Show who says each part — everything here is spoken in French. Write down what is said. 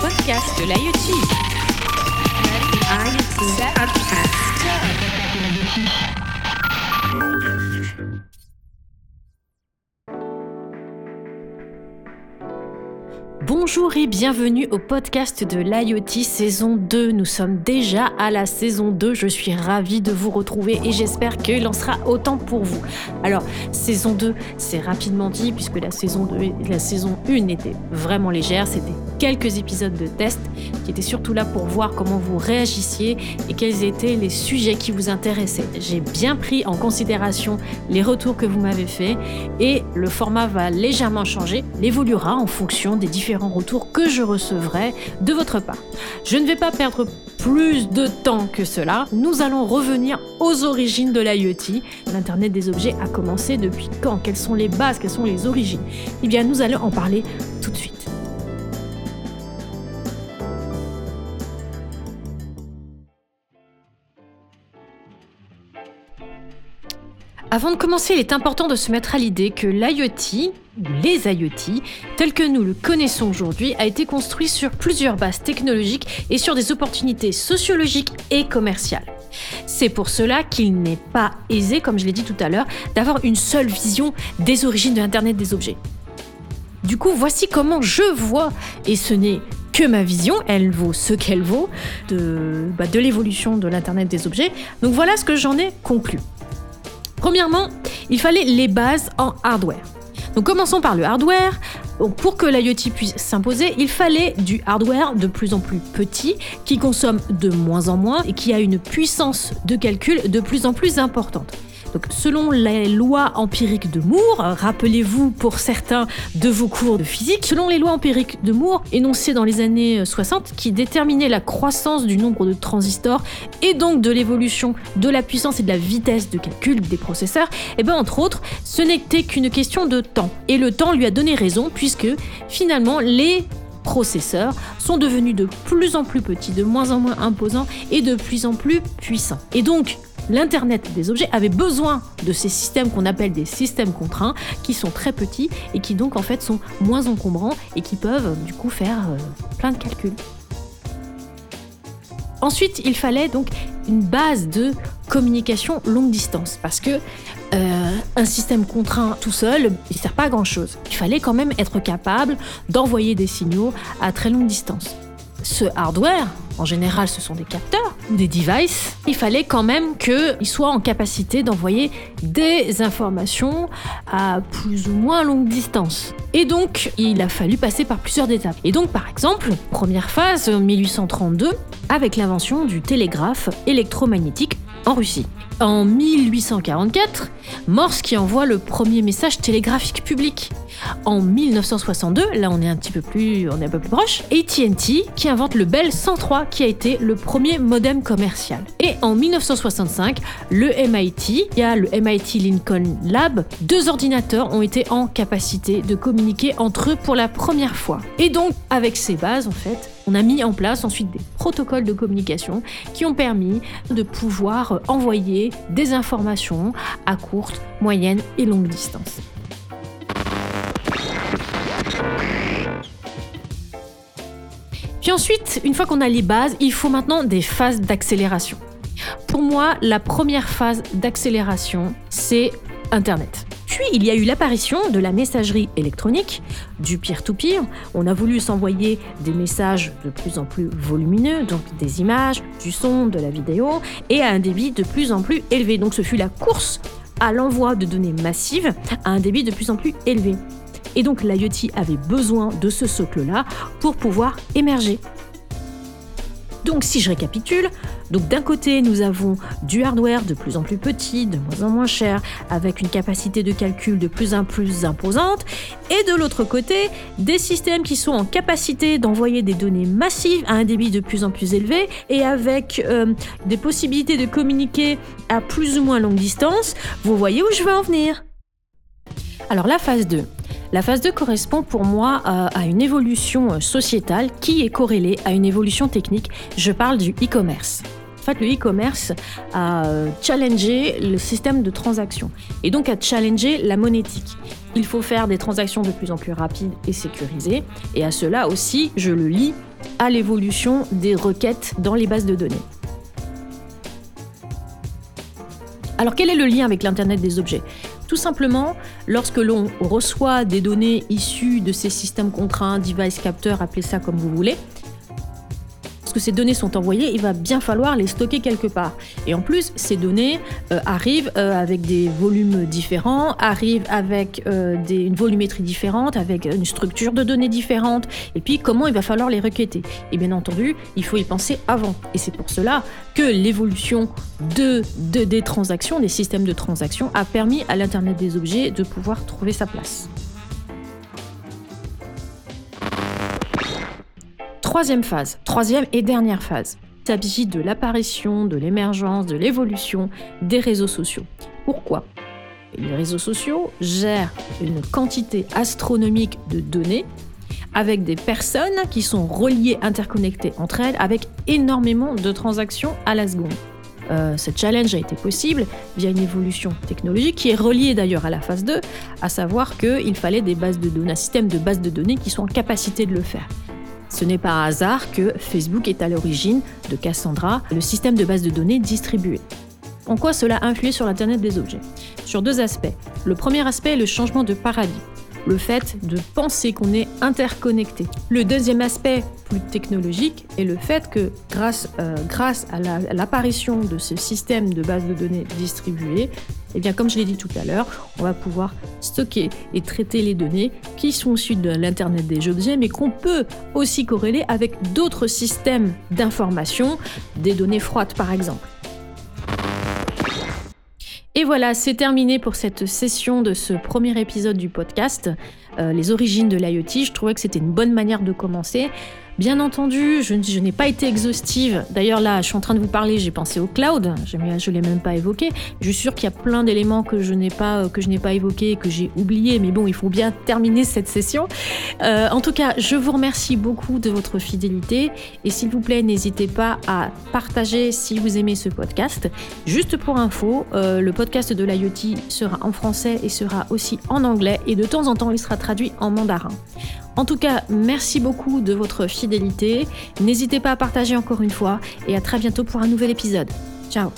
Speaker 1: podcast de l'IoT. Bonjour et bienvenue au podcast de l'IoT saison 2. Nous sommes déjà à la saison 2. Je suis ravie de vous retrouver et j'espère qu'il en sera autant pour vous. Alors, saison 2, c'est rapidement dit puisque la saison 2 la saison 1 était vraiment légère. C'était quelques épisodes de test qui étaient surtout là pour voir comment vous réagissiez et quels étaient les sujets qui vous intéressaient. J'ai bien pris en considération les retours que vous m'avez faits et le format va légèrement changer, évoluera en fonction des différents retour que je recevrai de votre part. Je ne vais pas perdre plus de temps que cela. Nous allons revenir aux origines de l'IoT. L'Internet des objets a commencé depuis quand? Quelles sont les bases? Quelles sont les origines? Eh bien, nous allons en parler tout de suite. Avant de commencer, il est important de se mettre à l'idée que l'IoT, les IoT, tels que nous le connaissons aujourd'hui, a été construit sur plusieurs bases technologiques et sur des opportunités sociologiques et commerciales. C'est pour cela qu'il n'est pas aisé, comme je l'ai dit tout à l'heure, d'avoir une seule vision des origines de l'Internet des objets. Du coup, voici comment je vois, et ce n'est que ma vision, elle vaut ce qu'elle vaut, de, bah, de l'évolution de l'Internet des objets. Donc voilà ce que j'en ai conclu. Premièrement, il fallait les bases en hardware. Donc commençons par le hardware. pour que l'IoT puisse s'imposer, il fallait du hardware de plus en plus petit, qui consomme de moins en moins et qui a une puissance de calcul de plus en plus importante. Donc, selon les lois empiriques de Moore, rappelez-vous pour certains de vos cours de physique, selon les lois empiriques de Moore énoncées dans les années 60 qui déterminaient la croissance du nombre de transistors et donc de l'évolution de la puissance et de la vitesse de calcul des processeurs, et eh bien entre autres, ce n'était qu'une question de temps. Et le temps lui a donné raison puisque finalement les processeurs sont devenus de plus en plus petits, de moins en moins imposants et de plus en plus puissants. Et donc, l'Internet des objets avait besoin de ces systèmes qu'on appelle des systèmes contraints, qui sont très petits et qui donc en fait sont moins encombrants et qui peuvent du coup faire euh, plein de calculs. Ensuite, il fallait donc une base de communication longue distance parce que euh, un système contraint tout seul, il sert pas à grand chose. Il fallait quand même être capable d'envoyer des signaux à très longue distance ce hardware, en général ce sont des capteurs des devices, il fallait quand même qu'il soit en capacité d'envoyer des informations à plus ou moins longue distance. Et donc, il a fallu passer par plusieurs étapes. Et donc, par exemple, première phase, 1832, avec l'invention du télégraphe électromagnétique en Russie. En 1844, Morse qui envoie le premier message télégraphique public. En 1962, là on est un petit peu plus, on est un peu plus proche, AT&T qui invente le Bell 103 qui a été le premier modem commercial. Et en 1965, le MIT, il y a le MIT Lincoln Lab, deux ordinateurs ont été en capacité de communiquer entre eux pour la première fois. Et donc avec ces bases en fait, on a mis en place ensuite des protocoles de communication qui ont permis de pouvoir envoyer des informations à courte, moyenne et longue distance. Puis ensuite, une fois qu'on a les bases, il faut maintenant des phases d'accélération. Pour moi, la première phase d'accélération, c'est Internet. Il y a eu l'apparition de la messagerie électronique, du peer-to-peer. On a voulu s'envoyer des messages de plus en plus volumineux, donc des images, du son, de la vidéo, et à un débit de plus en plus élevé. Donc ce fut la course à l'envoi de données massives à un débit de plus en plus élevé. Et donc l'IoT avait besoin de ce socle-là pour pouvoir émerger. Donc si je récapitule, donc d'un côté nous avons du hardware de plus en plus petit, de moins en moins cher, avec une capacité de calcul de plus en plus imposante, et de l'autre côté des systèmes qui sont en capacité d'envoyer des données massives à un débit de plus en plus élevé et avec euh, des possibilités de communiquer à plus ou moins longue distance. Vous voyez où je veux en venir Alors la phase 2. La phase 2 correspond pour moi à une évolution euh, sociétale qui est corrélée à une évolution technique. Je parle du e-commerce. En fait, le e-commerce a challengé le système de transaction et donc a challengé la monétique. Il faut faire des transactions de plus en plus rapides et sécurisées. Et à cela aussi, je le lis à l'évolution des requêtes dans les bases de données. Alors quel est le lien avec l'Internet des objets? Tout simplement, lorsque l'on reçoit des données issues de ces systèmes contraints, device capteurs, appelez ça comme vous voulez, ces données sont envoyées, il va bien falloir les stocker quelque part. Et en plus, ces données euh, arrivent euh, avec des volumes différents, arrivent avec euh, une volumétrie différente, avec une structure de données différente. Et puis, comment il va falloir les requêter? Et bien entendu, il faut y penser avant. Et c'est pour cela que l'évolution de, de, des transactions, des systèmes de transactions, a permis à l'Internet des objets de pouvoir trouver sa place. Troisième phase, troisième et dernière phase. Il s'agit de l'apparition, de l'émergence, de l'évolution des réseaux sociaux. Pourquoi? Les réseaux sociaux gèrent une quantité astronomique de données avec des personnes qui sont reliées, interconnectées entre elles, avec énormément de transactions à la seconde. Euh, ce challenge a été possible via une évolution technologique qui est reliée d'ailleurs à la phase 2, à savoir qu'il fallait des bases de données, un système de bases de données qui sont en capacité de le faire. Ce n'est pas hasard que Facebook est à l'origine de Cassandra, le système de base de données distribué. En quoi cela a influé sur l'Internet des objets? Sur deux aspects. Le premier aspect est le changement de paradigme le fait de penser qu'on est interconnecté. Le deuxième aspect plus technologique est le fait que grâce, euh, à l'apparition de ce système de base de données distribuées, eh bien, comme je l'ai dit tout à l'heure, on va pouvoir stocker et traiter les données qui sont issues de l'Internet des objets, mais qu'on peut aussi corréler avec d'autres systèmes d'information, des données froides par exemple. Et voilà, c'est terminé pour cette session de ce premier épisode du podcast, euh, Les origines de l'IoT. Je trouvais que c'était une bonne manière de commencer. Bien entendu, je, n'ai pas été exhaustive. D'ailleurs, là, je suis en train de vous parler, j'ai pensé au cloud. Je ne l'ai même pas évoqué. Je suis sûre qu'il y a plein d'éléments que je n'ai pas, pas évoqués, que j'ai oubliés. Mais bon, il faut bien terminer cette session. Euh, en tout cas, je vous remercie beaucoup de votre fidélité. Et s'il vous plaît, n'hésitez pas à partager si vous aimez ce podcast. Juste pour info, euh, le podcast de l'IoT sera en français et sera aussi en anglais. Et de temps en temps, il sera traduit en mandarin. En tout cas, merci beaucoup de votre fidélité. N'hésitez pas à partager encore une fois et à très bientôt pour un nouvel épisode. Ciao